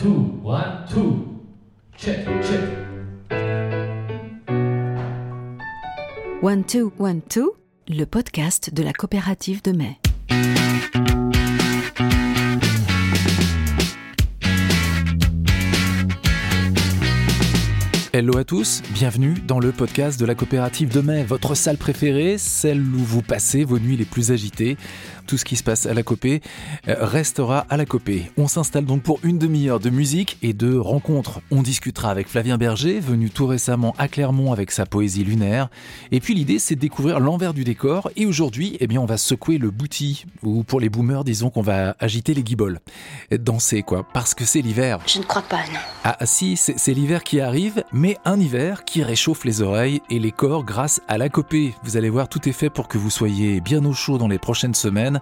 two, one, two. Check, check. One Two One Two, le podcast de la coopérative de mai. Hello à tous, bienvenue dans le podcast de la coopérative de mai, votre salle préférée, celle où vous passez vos nuits les plus agitées. Tout ce qui se passe à la copée euh, restera à la copée. On s'installe donc pour une demi-heure de musique et de rencontres. On discutera avec Flavien Berger, venu tout récemment à Clermont avec sa poésie lunaire. Et puis l'idée c'est de découvrir l'envers du décor et aujourd'hui, eh bien on va secouer le bouti ou pour les boomers, disons qu'on va agiter les guiboles. Danser quoi, parce que c'est l'hiver. Je ne crois pas, non. Ah si, c'est c'est l'hiver qui arrive, mais un hiver qui réchauffe les oreilles et les corps grâce à la copée. Vous allez voir, tout est fait pour que vous soyez bien au chaud dans les prochaines semaines.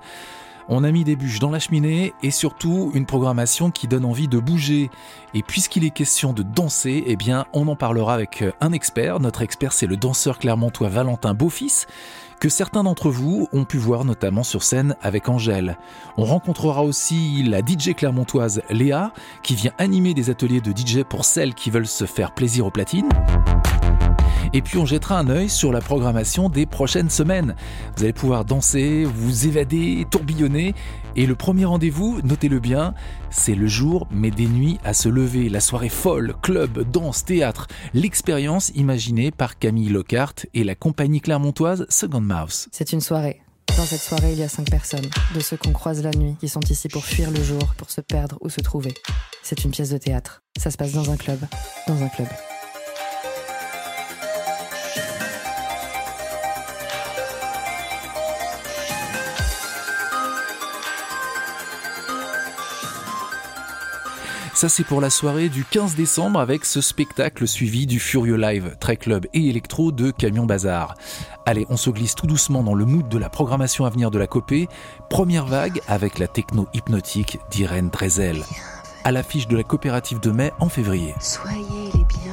On a mis des bûches dans la cheminée et surtout une programmation qui donne envie de bouger. Et puisqu'il est question de danser, eh bien, on en parlera avec un expert. Notre expert, c'est le danseur clermontois Valentin Beaufils, que certains d'entre vous ont pu voir notamment sur scène avec Angèle. On rencontrera aussi la DJ clermontoise Léa, qui vient animer des ateliers de DJ pour celles qui veulent se faire plaisir aux platines. Et puis on jettera un œil sur la programmation des prochaines semaines. Vous allez pouvoir danser, vous évader, tourbillonner. Et le premier rendez-vous, notez-le bien, c'est le jour mais des nuits à se lever. La soirée folle, club, danse, théâtre. L'expérience imaginée par Camille Lockhart et la compagnie clermontoise Second Mouse. C'est une soirée. Dans cette soirée, il y a cinq personnes, de ceux qu'on croise la nuit, qui sont ici pour fuir le jour, pour se perdre ou se trouver. C'est une pièce de théâtre. Ça se passe dans un club. Dans un club. Ça c'est pour la soirée du 15 décembre avec ce spectacle suivi du Furieux Live, très club et électro de Camion Bazar. Allez, on se glisse tout doucement dans le mood de la programmation à venir de la copée. Première vague avec la techno hypnotique d'Irène Drezel. À l'affiche de la coopérative de mai en février. Soyez les bienvenus,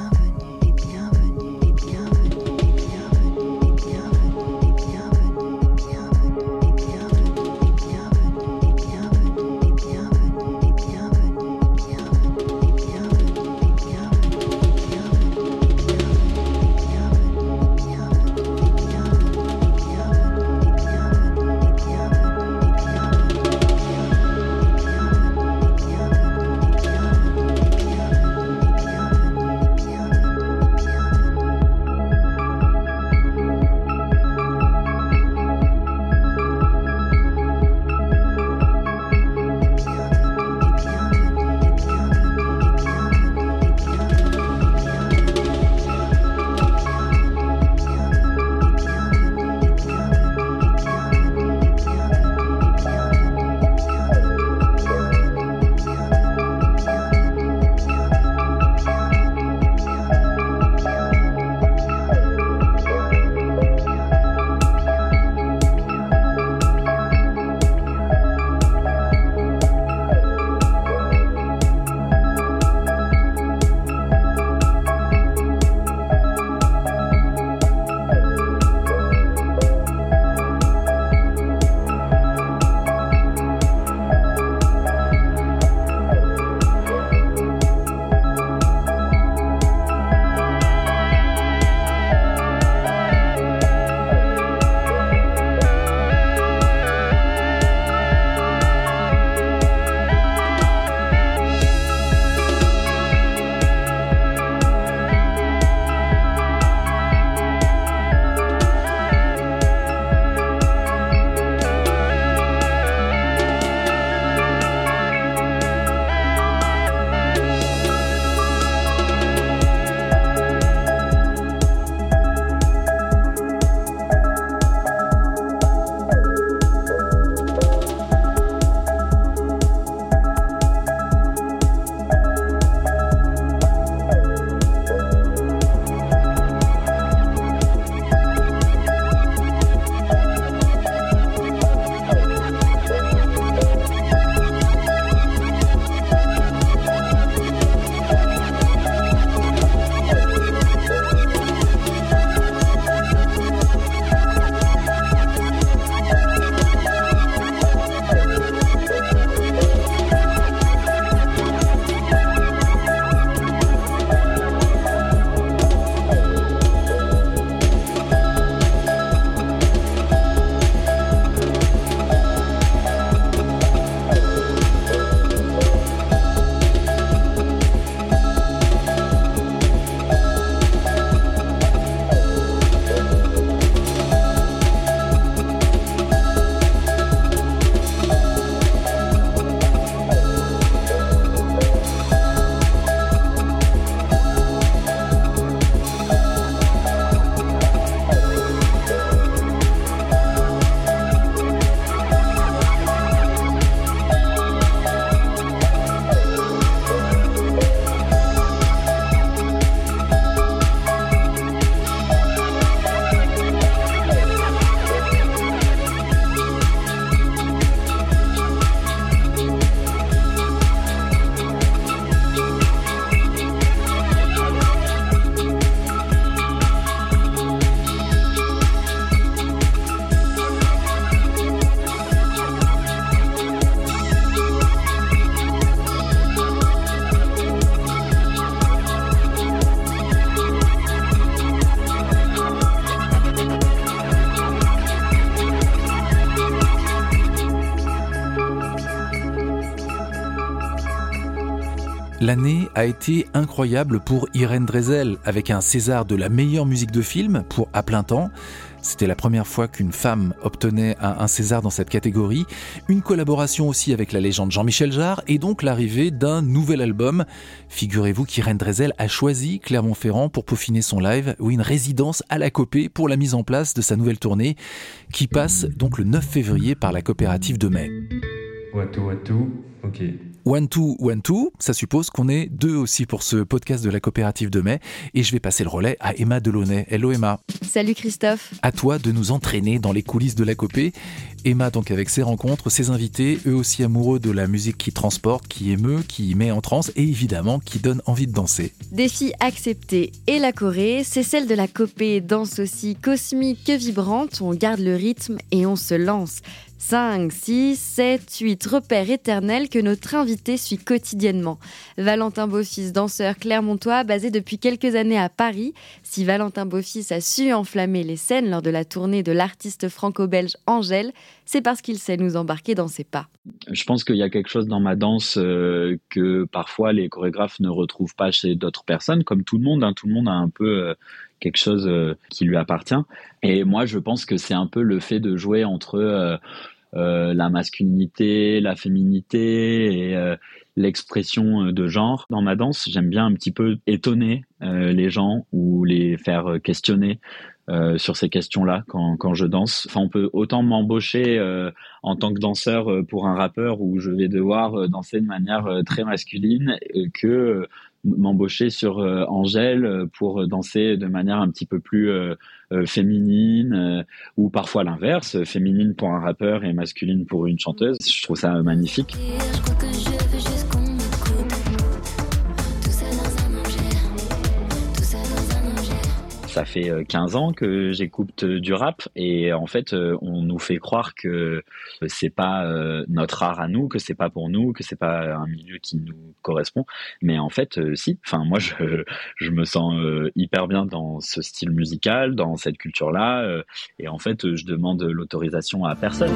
L'année a été incroyable pour Irène Drezel, avec un César de la meilleure musique de film pour À plein temps. C'était la première fois qu'une femme obtenait un, César dans cette catégorie. Une collaboration aussi avec la légende Jean-Michel Jarre et donc l'arrivée d'un nouvel album. Figurez-vous qu'Irène Drezel a choisi Clermont-Ferrand pour peaufiner son live ou une résidence à la Copée pour la mise en place de sa nouvelle tournée qui passe donc le 9 février par la coopérative de mai. One Two One Two, ça suppose qu'on est deux aussi pour ce podcast de la coopérative de mai. Et je vais passer le relais à Emma Delaunay. Hello Emma. Salut Christophe. À toi de nous entraîner dans les coulisses de la copée. Emma, donc avec ses rencontres, ses invités, eux aussi amoureux de la musique qui transporte, qui émeut, qui met en transe et évidemment qui donne envie de danser. Défi accepté. Et la Corée, c'est celle de la copée, danse aussi cosmique que vibrante. On garde le rythme et on se lance. 5, 6, 7, 8 repères éternels que notre invité suit quotidiennement. Valentin Beaufils, danseur clermontois basé depuis quelques années à Paris. Si Valentin Beaufils a su enflammer les scènes lors de la tournée de l'artiste franco-belge Angèle, c'est parce qu'il sait nous embarquer dans ses pas. Je pense qu'il y a quelque chose dans ma danse euh, que parfois les chorégraphes ne retrouvent pas chez d'autres personnes, comme tout le monde. Hein. tout le monde a un peu euh, quelque chose euh, qui lui appartient. Et moi, je pense que c'est un peu le fait de jouer entre euh, la masculinité, la féminité et euh, l'expression euh, de genre dans ma danse. J'aime bien un petit peu étonner les gens ou les faire questionner sur ces questions-là quand, quand, je danse. Enfin, on peut autant m'embaucher en tant que danseur pour un rappeur où je vais devoir danser de manière très masculine que m'embaucher sur euh, Angèle euh, pour danser de manière un petit peu plus euh, féminine ou parfois l'inverse, féminine pour un rappeur et masculine pour une chanteuse. Je trouve ça magnifique. Ça fait 15 ans que j'écoute du rap et en fait on nous fait croire que c'est pas notre art à nous, que c'est pas pour nous, que c'est pas un milieu qui nous correspond. Mais en fait si, enfin moi je, je me sens hyper bien dans ce style musical, dans cette culture là et en fait je demande l'autorisation à personne.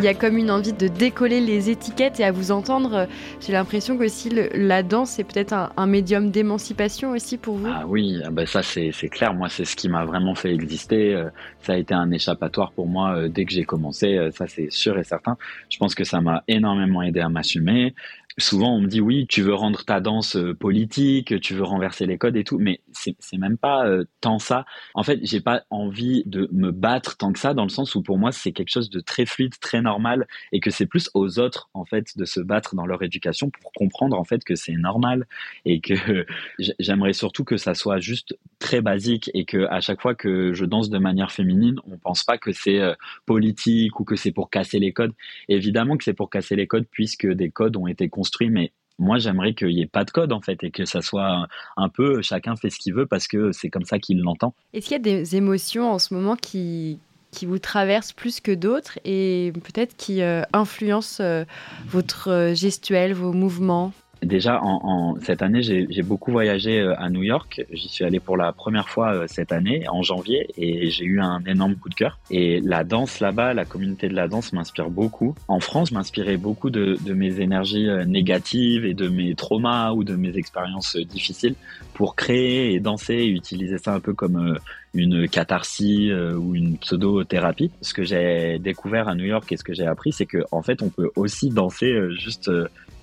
Il y a comme une envie de décoller les étiquettes et à vous entendre, j'ai l'impression que aussi la danse est peut-être un, médium d'émancipation aussi pour vous. Ah oui, ah ben ça c'est clair. Moi, c'est ce qui m'a vraiment fait exister. Euh, ça a été un échappatoire pour moi euh, dès que j'ai commencé. Euh, ça c'est sûr et certain. Je pense que ça m'a énormément aidé à m'assumer souvent on me dit oui, tu veux rendre ta danse euh, politique, tu veux renverser les codes et tout, mais c'est même pas euh, tant ça. En fait, j'ai pas envie de me battre tant que ça, dans le sens où pour moi c'est quelque chose de très fluide, très normal, et que c'est plus aux autres en fait de se battre dans leur éducation pour comprendre en fait que c'est normal et que j'aimerais surtout que ça soit juste très basique et que à chaque fois que je danse de manière féminine, on pense pas que c'est euh, politique ou que c'est pour casser les codes. Évidemment que c'est pour casser les codes puisque des codes ont été mais moi j'aimerais qu'il n'y ait pas de code en fait et que ça soit un peu chacun fait ce qu'il veut parce que c'est comme ça qu'il l'entend. Est-ce qu'il y a des émotions en ce moment qui, qui vous traversent plus que d'autres et peut-être qui euh, influencent euh, votre euh, gestuelle, vos mouvements? Déjà, en, cette année, j'ai beaucoup voyagé euh, à New York. J'y suis allé pour la première fois euh, cette année, en janvier, et j'ai eu un énorme coup de cœur. Et la danse là-bas, la communauté de la danse m'inspire beaucoup. En France, m'inspirait beaucoup de, de, mes énergies euh, négatives et de mes traumas ou de mes expériences difficiles pour créer et danser et utiliser ça un peu comme une catharsis ou une pseudo-thérapie. Ce que j'ai découvert à New York et ce que j'ai appris, c'est que en fait, on peut aussi danser juste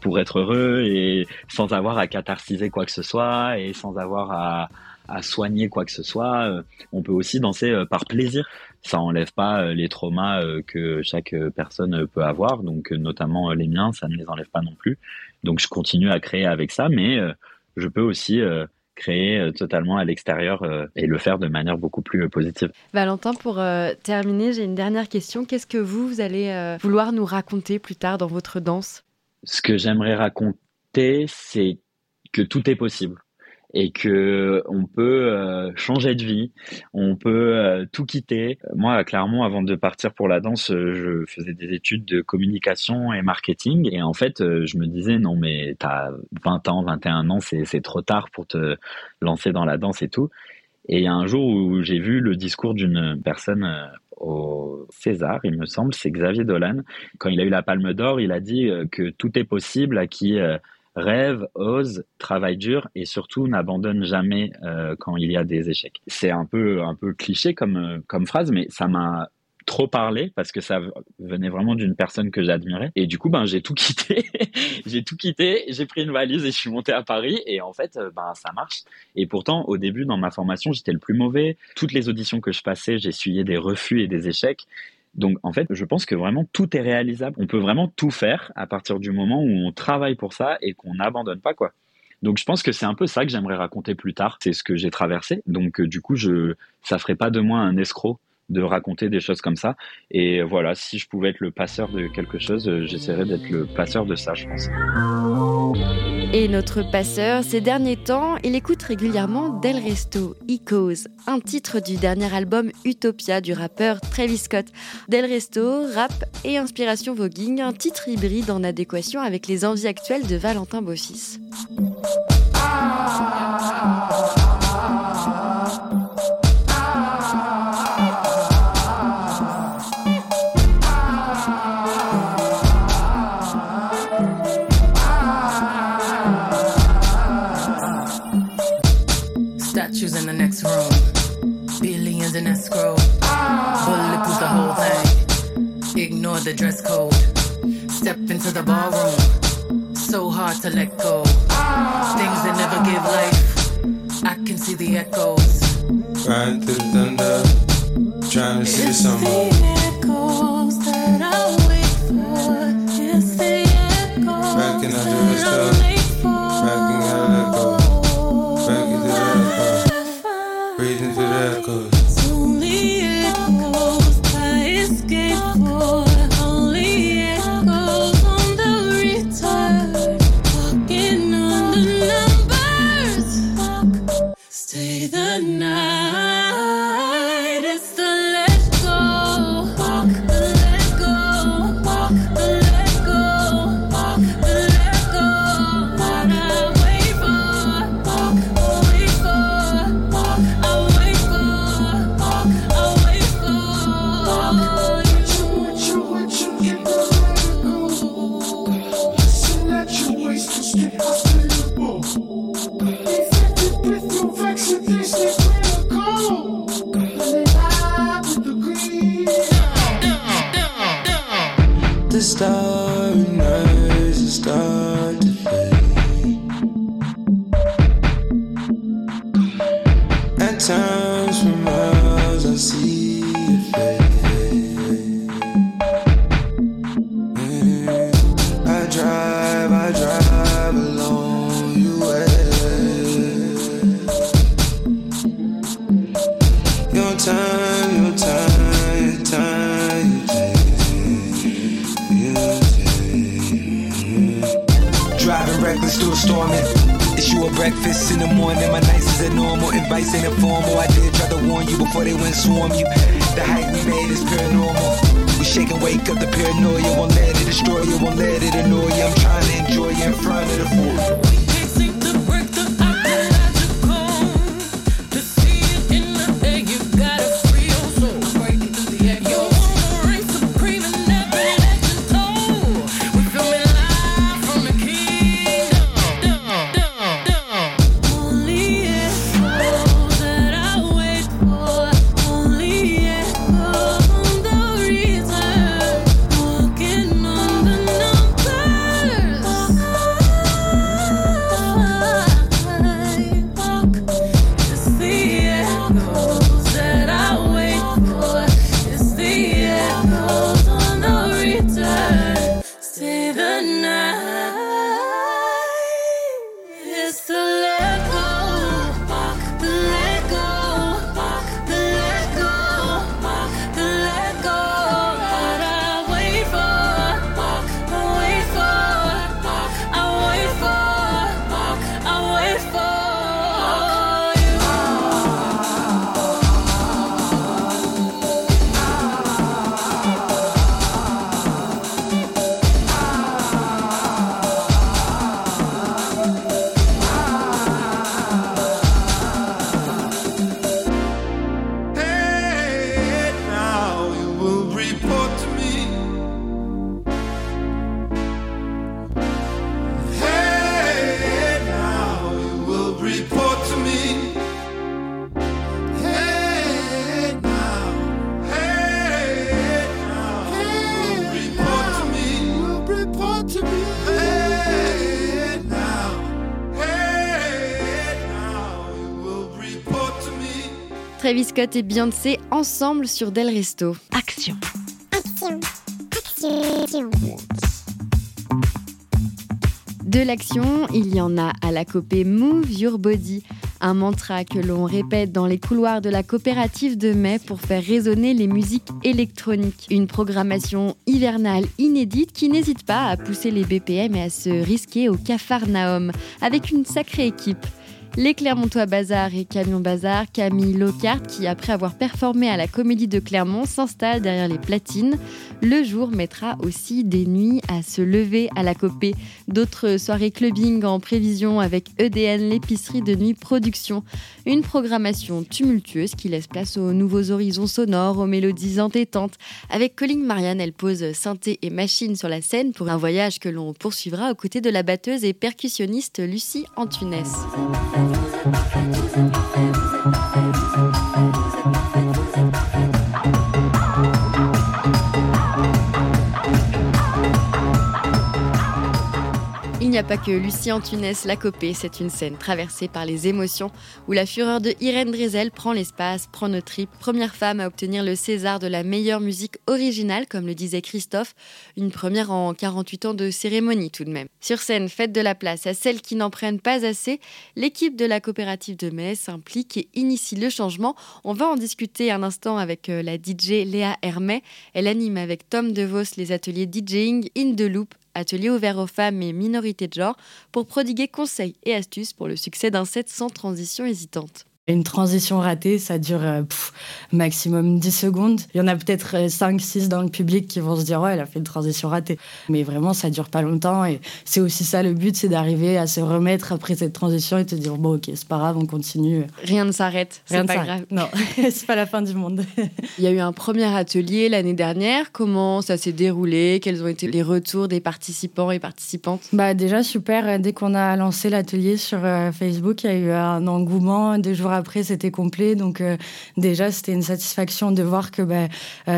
pour être heureux et sans avoir à catharsiser quoi que ce soit et sans avoir à, à soigner quoi que ce soit. Euh, on peut aussi danser euh, par plaisir. Ça enlève pas euh, les traumas que chaque personne peut avoir, donc notamment les miens, ça ne les enlève pas non plus. Donc je continue à créer avec ça, mais je peux aussi créer totalement à l'extérieur et le faire de manière beaucoup plus positive. Valentin, pour terminer, j'ai une dernière question. Qu'est-ce que vous, vous allez vouloir nous raconter plus tard dans votre danse? Ce que j'aimerais raconter, c'est que tout est possible et que on peut euh, changer de vie, on peut euh, tout quitter. Moi, à Clermont, avant de partir pour la danse, euh, je faisais des études de communication et marketing. Et en fait, euh, je me disais, non, mais t'as 20 ans, 21 ans, c'est trop tard pour te lancer dans la danse et tout. Et il y a un jour où j'ai vu le discours d'une personne euh, au César, il me semble, c'est Xavier Dolan. Quand il a eu la Palme d'Or, il a dit euh, que tout est possible à qui euh, rêve, ose, travaille dur et surtout n'abandonne jamais euh, quand il y a des échecs. C'est un peu un peu cliché comme euh, comme phrase, mais ça m'a trop parlé parce que ça venait vraiment d'une personne que j'admirais. Et du coup ben j'ai tout quitté. J'ai tout quitté j'ai pris une valise et je suis monté à Paris et en fait euh, ben ça marche. Et pourtant au début dans ma formation j'étais le plus mauvais. Toutes les auditions que je passais j'essuyais des refus et des échecs donc en fait je pense que vraiment tout est réalisable on peut vraiment tout faire à partir du moment où on travaille pour ça et qu'on n'abandonne pas quoi donc je pense que c'est un peu ça que j'aimerais raconter plus tard c'est ce que j'ai traversé donc euh, du coup je ça ferait pas de moi un escroc de raconter des choses comme ça. Et voilà, si je pouvais être le passeur de quelque chose, euh, j'essaierais d'être le passeur de ça, je pense. Et notre passeur, ces derniers temps, il écoute régulièrement Del Resto, Ecos, un titre du dernier album Utopia du rappeur Travis Scott. Del Resto, rap et inspiration voguing, un titre hybride en adéquation avec les envies actuelles de Valentin Beaufils. Statues Driving reckless through a storm. You a breakfast in the morning. My nights is normal. Advice ain't informal. I did try to warn you before they went swarm you. The height we made is paranormal. We shake and wake up the paranoia. Won't let it destroy you. Won't let it annoy you. I'm trying to enjoy you in front of the fool. Travis Scott et Beyoncé ensemble sur Del Resto. Action. De l'action, il y en a à la copée Move Your Body, un mantra que l'on répète dans les couloirs de la coopérative de mai pour faire résonner les musiques électroniques. Une programmation hivernale inédite qui n'hésite pas à pousser les BPM et à se risquer au Capharnaüm avec une sacrée équipe. Les Clermontois Bazar et Camion Bazar, Camille Lockhart, qui après avoir performé à la Comédie de Clermont s'installe derrière les platines. Le jour mettra aussi des nuits à se lever à la copée. D'autres soirées clubbing en prévision avec EDN, l'épicerie de nuit production. Une programmation tumultueuse qui laisse place aux nouveaux horizons sonores, aux mélodies entêtantes. Avec Colline Marianne, elle pose synthé et machine sur la scène pour un voyage que l'on poursuivra aux côtés de la batteuse et percussionniste Lucie Antunes. Thank you. Il n'y a pas que Lucie Antunes la copée, c'est une scène traversée par les émotions où la fureur de Irène Drezel prend l'espace, prend nos tripes. Première femme à obtenir le César de la meilleure musique originale, comme le disait Christophe, une première en 48 ans de cérémonie tout de même. Sur scène, faites de la place à celles qui n'en prennent pas assez. L'équipe de la coopérative de Metz s'implique et initie le changement. On va en discuter un instant avec euh, la DJ Léa Hermet. Elle anime avec Tom DeVos les ateliers DJing In The Loop atelier ouvert aux femmes et minorités de genre, pour prodiguer conseils et astuces pour le succès d'un set sans transition hésitante. Une transition ratée, ça dure euh, pff, maximum 10 secondes. Il y en a peut-être 5-6 dans le public qui vont se dire Ouais, elle a fait une transition ratée. Mais vraiment, ça dure pas longtemps. Et c'est aussi ça le but, c'est d'arriver à se remettre après cette transition et te dire Bon, ok, c'est pas grave, on continue. Rien ne s'arrête, c'est Rien ne pas s'arrête. grave. Non, c'est pas la fin du monde. Il y a eu un premier atelier l'année dernière. Comment ça s'est déroulé? Quels ont été les retours des participants et participantes? Bah déjà super, dès qu'on a lancé l'atelier sur euh, Facebook, il y a eu un engouement. Deux jours après, c'était complet. Donc euh, déjà, c'était une satisfaction de voir que euh,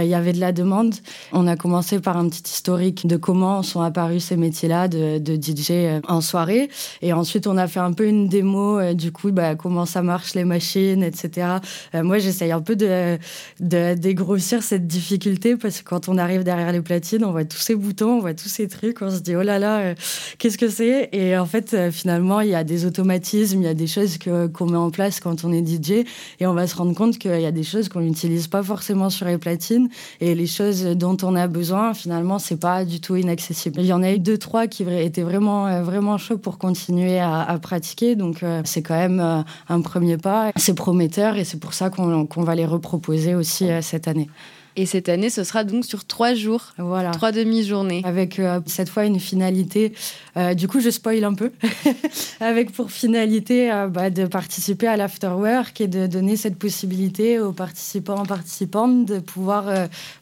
il y avait de la demande. On a commencé par un petit historique de comment sont apparus ces métiers-là de, de DJ euh, en soirée. Et ensuite, on a fait un peu une démo du coup, bah, comment ça marche les machines, etc. Moi, j'essaye un peu de, de dégrossir cette difficulté parce que quand on arrive derrière les platines, on voit tous ces boutons, on voit tous ces trucs, on se dit oh là là, qu'est-ce que c'est? Et en fait, finalement, il y a des automatismes, il y a des choses que- qu'on met en place quand on est DJ et on va se rendre compte qu'il y a des choses qu'on n'utilise pas forcément sur les platines et les choses dont on a besoin, finalement, c'est pas du tout inaccessible. Il y en a eu deux, trois qui étaient vraiment, euh, vraiment chauds pour continuer à, pratiquer, donc euh, c'est quand même euh, un premier pas. C'est prometteur et c'est pour ça qu'on va les reproposer aussi cette année. Et cette année, ce sera donc sur trois jours, Voilà. trois demi-journées. Avec euh, cette fois une finalité. euh, du coup, je spoil un peu. Avec pour finalité euh, bah, de participer à l'afterwork et de donner cette possibilité aux participants, participantes de pouvoir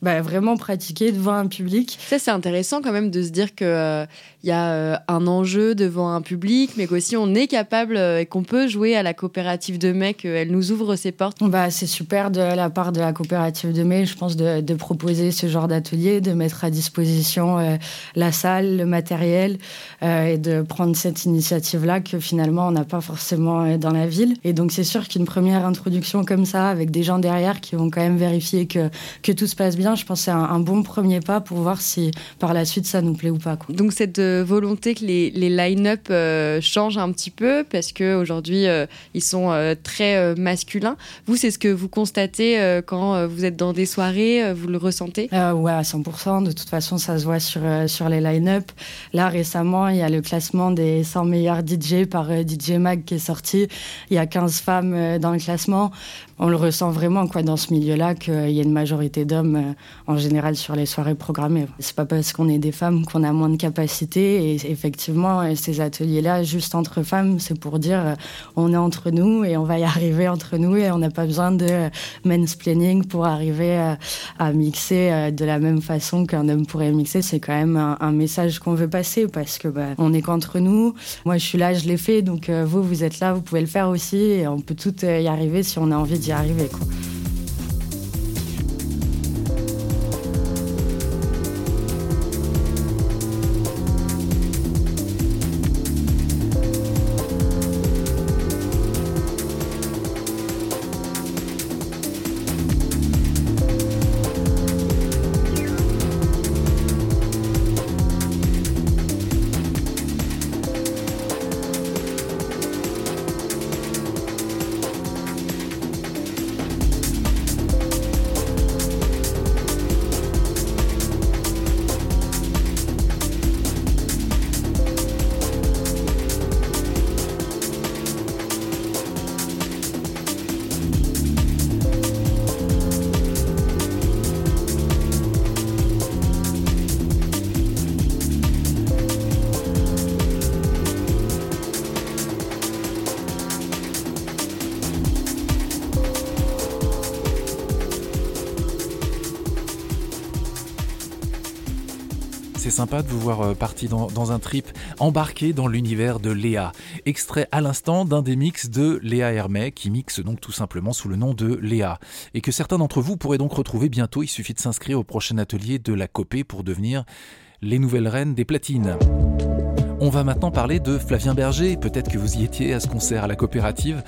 bah, vraiment pratiquer devant un public. Ça, c'est intéressant quand même de se dire qu'il y a un enjeu devant un public, mais qu'aussi on est capable et qu'on peut jouer à la coopérative de mai, qu'elle nous ouvre ses portes. Bah, c'est super de la part de la coopérative de mai, je pense, de, de proposer ce genre d'atelier, de mettre à disposition euh, la salle, le matériel euh, et de prendre cette initiative-là que finalement on n'a pas forcément euh, dans la ville. Et donc c'est sûr qu'une première introduction comme ça, avec des gens derrière qui vont quand même vérifier que, que tout se passe bien, je pense que c'est un, bon premier pas pour voir si par la suite ça nous plaît ou pas. Donc cette euh, volonté que les, les line-up euh, changent un petit peu, parce qu'aujourd'hui, ils sont euh, très euh, masculins. Vous, c'est ce que vous constatez euh, quand euh, vous êtes dans des soirées, euh, vous le ressentez? Euh, ouais, à 100%. De toute façon, ça se voit sur, euh, sur les line-up. Là, récemment, il y a le classement des 100 meilleurs DJ par euh, DJ Mag qui est sorti. Il y a 15 femmes dans le classement. On le ressent vraiment quoi, dans ce milieu-là qu'il y a une majorité d'hommes euh, en général sur les soirées programmées. C'est pas parce qu'on est des femmes qu'on a moins de capacité. Et effectivement, euh, ces ateliers-là, juste entre femmes, c'est pour dire euh, on est entre nous et on va y arriver entre nous et on n'a pas besoin de mansplaining pour arriver à mixer de la même façon qu'un homme pourrait mixer. C'est quand même un, message qu'on veut passer parce que bah, est qu'entre nous. Moi, je suis là, je l'ai fait, donc vous, vous êtes là, vous pouvez le faire aussi et on peut toutes y arriver si on a envie d'y arriver. Quoi. Sympa de vous voir euh, parti dans, un trip embarqué dans l'univers de Léa. Extrait à l'instant d'un des mix de Léa Hermet, qui mixe donc tout simplement sous le nom de Léa. Et que certains d'entre vous pourraient donc retrouver bientôt. Il suffit de s'inscrire au prochain atelier de la Copée pour devenir les nouvelles reines des platines. On va maintenant parler de Flavien Berger. Peut-être que vous y étiez à ce concert à la coopérative.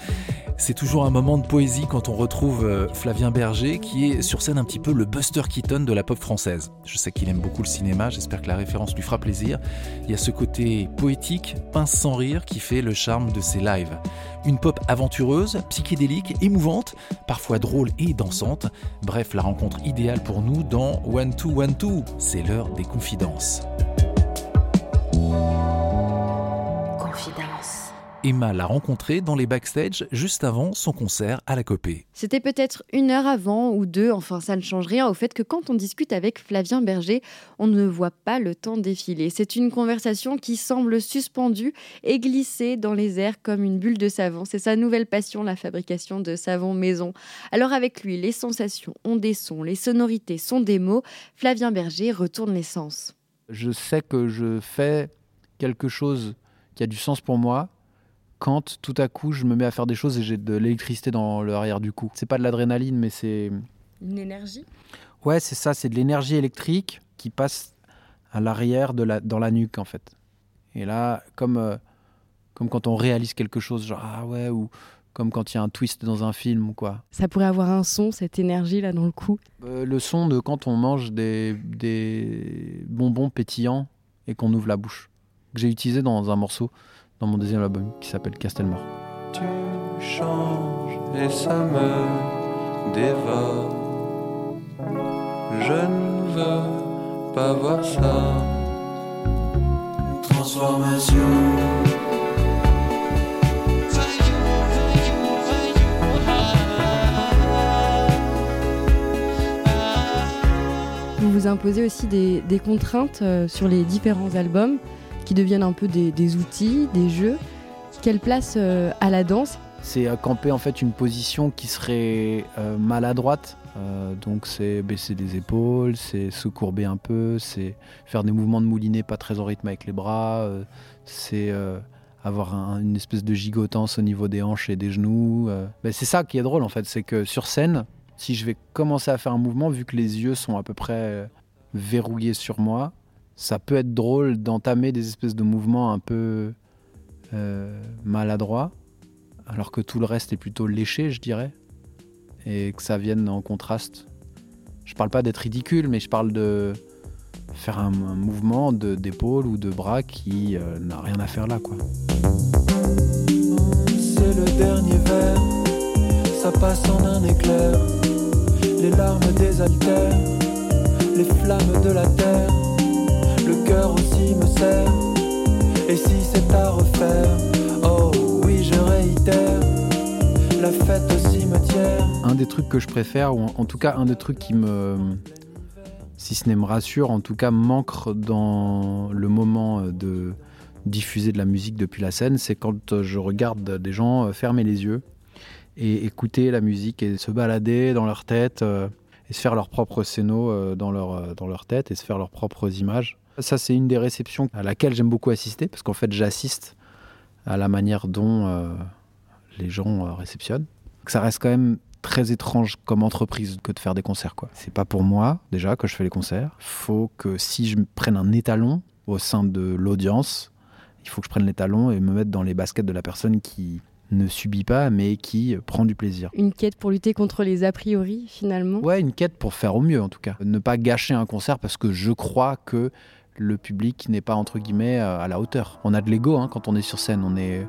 C'est toujours un moment de poésie quand on retrouve euh, Flavien Berger, qui est sur scène un petit peu le Buster Keaton de la pop française. Je sais qu'il aime beaucoup le cinéma, j'espère que la référence lui fera plaisir. Il y a ce côté poétique, pince sans rire, qui fait le charme de ses lives. Une pop aventureuse, psychédélique, émouvante, parfois drôle et dansante. Bref, la rencontre idéale pour nous dans One Two One Two. C'est l'heure des confidences. Emma l'a rencontré dans les backstage juste avant son concert à la Copée. C'était peut-être une heure avant ou deux, enfin ça ne change rien au fait que quand on discute avec Flavien Berger, on ne voit pas le temps défiler. C'est une conversation qui semble suspendue et glisser dans les airs comme une bulle de savon. C'est sa nouvelle passion, la fabrication de savon maison. Alors avec lui, les sensations ont des sons, les sonorités sont des mots. Flavien Berger retourne les sens. je sais que je fais quelque chose qui a du sens pour moi quand tout à coup je me mets à faire des choses et j'ai de l'électricité dans le arrière du cou. C'est pas de l'adrénaline, mais c'est. Une énergie? Ouais, c'est ça, c'est de l'énergie électrique qui passe à l'arrière de la, dans la nuque en fait. Et là, comme, euh, comme quand on réalise quelque chose, genre ah ouais, ou comme quand il y a un twist dans un film ou quoi. Ça pourrait avoir un son, cette énergie là dans le cou? Euh, le son de quand on mange des, des bonbons pétillants et qu'on ouvre la bouche, que j'ai utilisé dans un morceau dans mon deuxième album qui s'appelle Castelmore. Tu changes et ça me dévore. Je ne veux pas voir ça. Transformation. Vous vous imposez aussi des, des contraintes euh, sur les différents albums qui deviennent un peu des, outils, des jeux. Quelle place euh, à la danse? C'est camper en fait une position qui serait euh, maladroite. Euh, donc c'est baisser les épaules, c'est se courber un peu, c'est faire des mouvements de moulinet pas très en rythme avec les bras, c'est avoir un- une espèce de gigotance au niveau des hanches et des genoux. Ben, c'est ça qui est drôle en fait, c'est que sur scène, si je vais commencer à faire un mouvement, vu que les yeux sont à peu près verrouillés sur moi, ça peut être drôle d'entamer des espèces de mouvements un peu euh, maladroits, alors que tout le reste est plutôt léché, je dirais, et que ça vienne en contraste. Je parle pas d'être ridicule, mais je parle de faire un, mouvement d'épaule ou de bras qui euh, n'a rien à faire là, quoi. C'est le dernier verre, ça passe en un éclair. Les larmes désaltèrent, les flammes de la terre. Le cœur aussi me serre. Et si c'est à refaire, oh oui, je réitère. La fête au cimetière. Un des trucs que je préfère, ou en, tout cas un des trucs qui me, si ce n'est me rassure, en tout cas m'ancre dans le moment euh, de diffuser de la musique depuis la scène, c'est quand euh, je regarde des gens euh, fermer les yeux et écouter la musique et se balader dans leur tête et se faire leurs propres scénos dans leur, dans leur tête et se faire leurs propres images. Ça, c'est une des réceptions à laquelle j'aime beaucoup assister parce qu'en fait, j'assiste à la manière dont euh, les gens euh, réceptionnent. Ça reste quand même très étrange comme entreprise que de faire des concerts. quoi. C'est pas pour moi, déjà, que je fais les concerts. faut que si je prenne un étalon au sein de l'audience, il faut que je prenne l'étalon et me mettre dans les baskets de la personne qui ne subit pas, mais qui prend du plaisir. Une quête pour lutter contre les a priori, finalement? Ouais, une quête pour faire au mieux, en tout cas. Ne pas gâcher un concert parce que je crois que le public n'est pas, entre guillemets, euh, à la hauteur. On a de l'ego hein, quand on est sur scène. On est,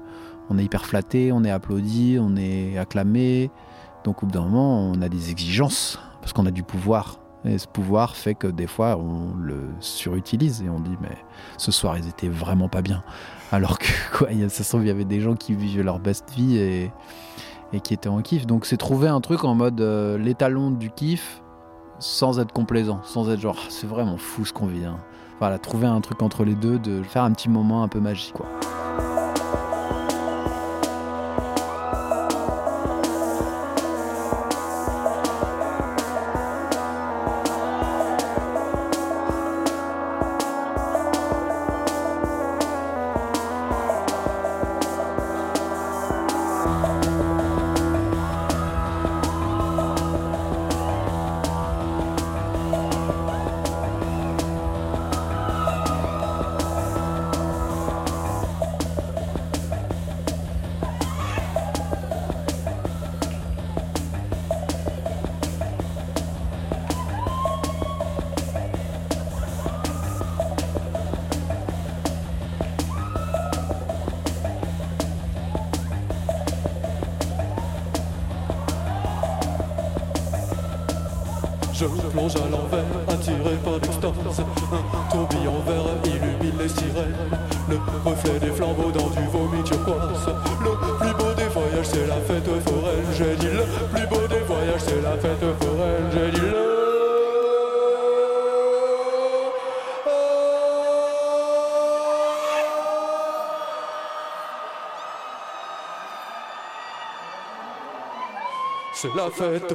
on est hyper flatté, on est applaudi, on est acclamé. Donc, au bout d'un moment, on a des exigences parce qu'on a du pouvoir. Et ce pouvoir fait que des fois, on le surutilise et on dit, mais ce soir, ils étaient vraiment pas bien. Alors que, quoi, ça se trouve, il y avait des gens qui vivaient leur best vie et, et qui étaient en kiff. Donc, c'est trouver un truc en mode euh, l'étalon du kiff sans être complaisant, sans être genre, Ah, c'est vraiment fou ce qu'on vit. hein. Voilà, trouver un truc entre les deux, de faire un petit moment un peu magique, quoi. Je plonge à l'envers, attiré par l'extase. Un tourbillon vert illumine les sirènes. Le reflet des flambeaux dans du vomi turquoise. Le plus beau des voyages, c'est la fête foraine. J'ai dit le plus beau des voyages, c'est la fête foraine. J'ai dit le. C'est la fête.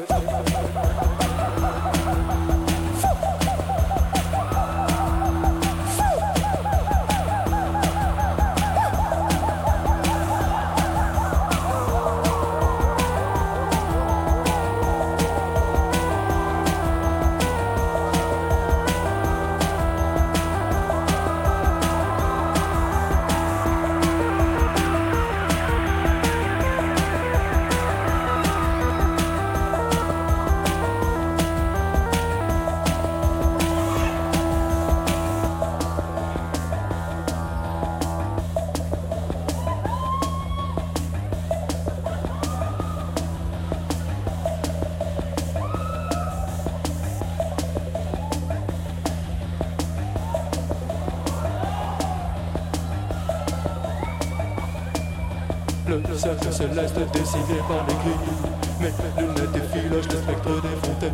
Céleste dessiné par les grilles Mes lunettes et filoches, les spectres des fontaines.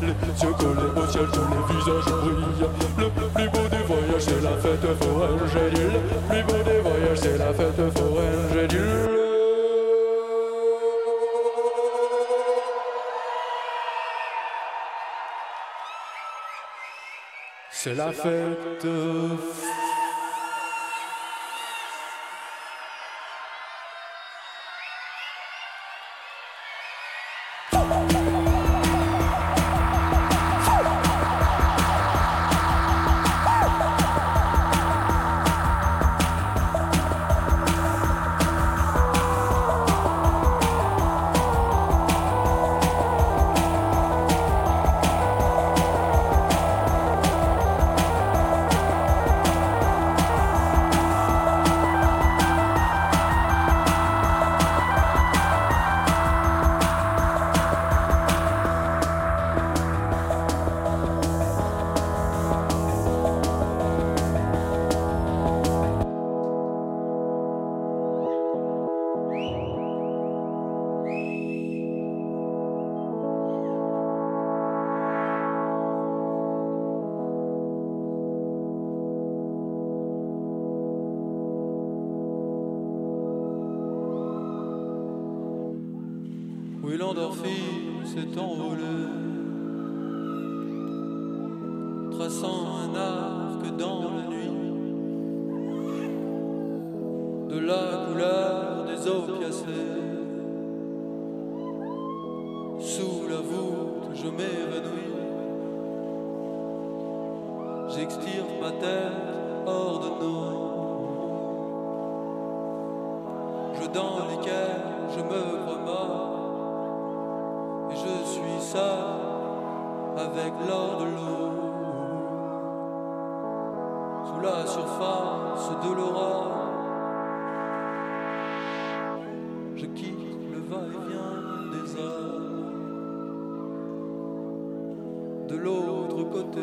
Les yeux collés au ciel, tous les visages brillent. Le plus beau des voyages, c'est la fête foraine J'ai dit. Le plus beau des voyages, c'est la fête foraine J'ai dit. Le... C'est la fête Oui, l'endorphine s'est envolée, Sous la surface de l'aurore, je quitte le va-et-vient des heures. De l'autre côté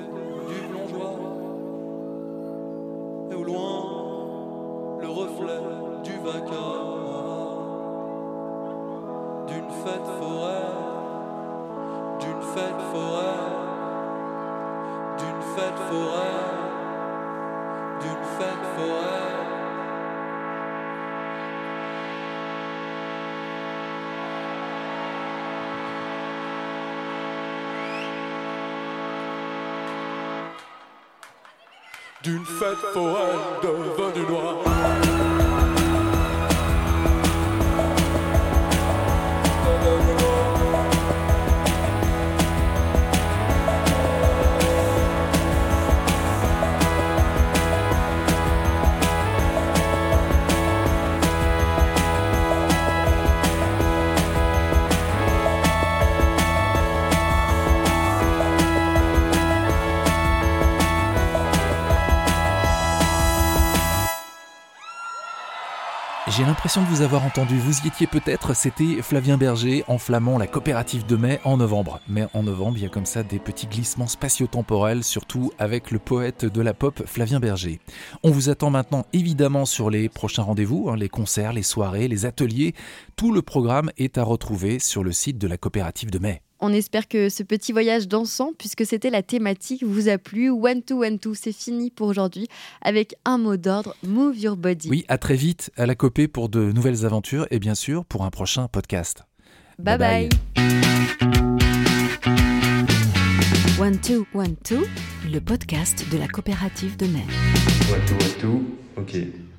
D'une fête forêt devenue noire. J'ai l'impression de vous avoir entendu, vous y étiez peut-être, c'était Flavien Berger enflammant la coopérative de mai en novembre. Mais en novembre, il y a comme ça des petits glissements spatio-temporels, surtout avec le poète de la pop Flavien Berger. On vous attend maintenant évidemment sur les prochains rendez-vous, hein, les concerts, les soirées, les ateliers. Tout le programme est à retrouver sur le site de la coopérative de mai. On espère que ce petit voyage dansant, puisque c'était la thématique, vous a plu. One two one two, c'est fini pour aujourd'hui avec un mot d'ordre Move Your Body. Oui, à très vite à la copée pour de nouvelles aventures et bien sûr pour un prochain podcast. bye. bye. One Two One Two, le podcast de la coopérative de mai. One, two, one, two. Ok.